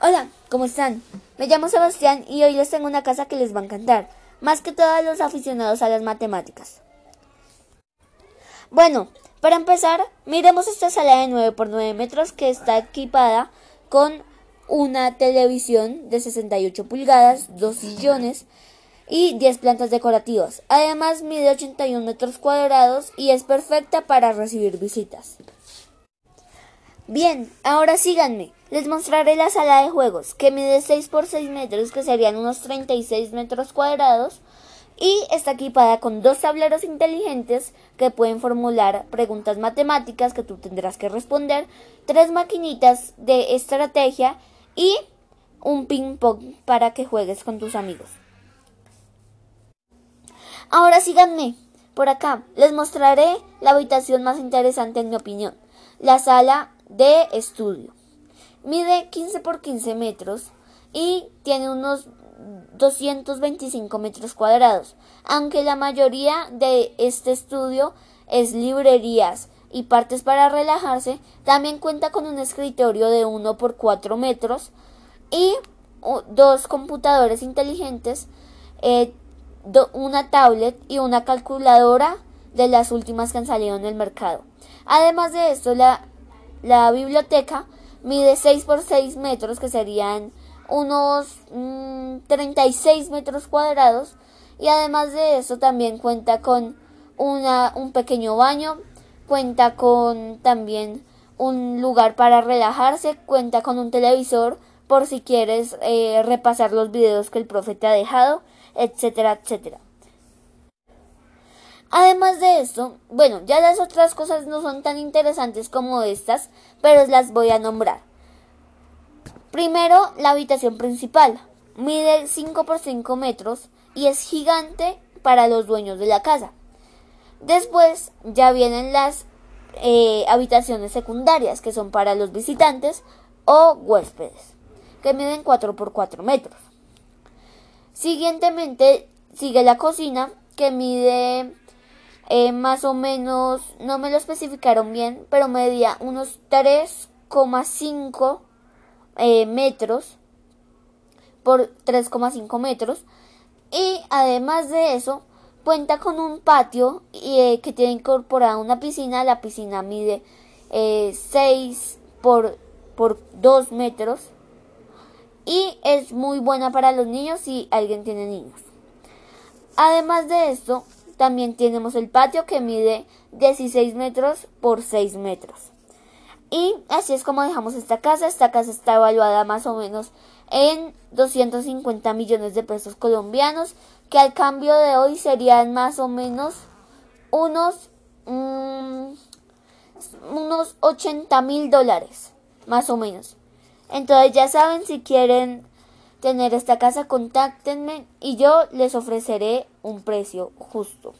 Hola, ¿cómo están? Me llamo Sebastián y hoy les tengo una casa que les va a encantar, más que todos los aficionados a las matemáticas. Bueno, para empezar, miremos esta sala de 9 por 9 metros que está equipada con una televisión de 68 pulgadas, dos sillones y 10 plantas decorativas. Además, mide 81 metros cuadrados y es perfecta para recibir visitas. Bien, ahora síganme. Les mostraré la sala de juegos, que mide 6 por 6 metros, que serían unos 36 metros cuadrados, y está equipada con dos tableros inteligentes que pueden formular preguntas matemáticas que tú tendrás que responder, tres maquinitas de estrategia y un ping pong para que juegues con tus amigos. Ahora síganme. Por acá les mostraré la habitación más interesante en mi opinión, la sala de estudio. Mide 15 por 15 metros y tiene unos 225 metros cuadrados, aunque la mayoría de este estudio es librerías y partes para relajarse, también cuenta con un escritorio de 1 por 4 metros y dos computadores inteligentes, eh, una tablet y una calculadora de las últimas que han salido en el mercado. Además de esto, la la biblioteca mide 6 por 6 metros, que serían unos 36 mm, metros cuadrados. Y además de eso también cuenta con una, un pequeño baño, cuenta con también un lugar para relajarse, cuenta con un televisor por si quieres eh, repasar los videos que el profe te ha dejado, etcétera, etcétera. Además de esto, bueno, ya las otras cosas no son tan interesantes como estas, pero las voy a nombrar. Primero, la habitación principal. Mide 5 por 5 metros y es gigante para los dueños de la casa. Después ya vienen las eh, habitaciones secundarias, que son para los visitantes o huéspedes, que miden 4 por 4 metros. Siguientemente sigue la cocina, que mide eh, más o menos, no me lo especificaron bien, pero medía unos 3,5 eh, metros por 3,5 metros. Y además de eso, cuenta con un patio eh, que tiene incorporada una piscina. La piscina mide 6 por, por 2 metros. Y es muy buena para los niños si alguien tiene niños. Además de esto, también tenemos el patio que mide 16 metros por 6 metros. Y así es como dejamos esta casa. Esta casa está evaluada más o menos en 250 millones de pesos colombianos, que al cambio de hoy serían más o menos unos, mm, unos 80 mil dólares, más o menos. Entonces ya saben, si quieren tener esta casa, contáctenme y yo les ofreceré un precio justo.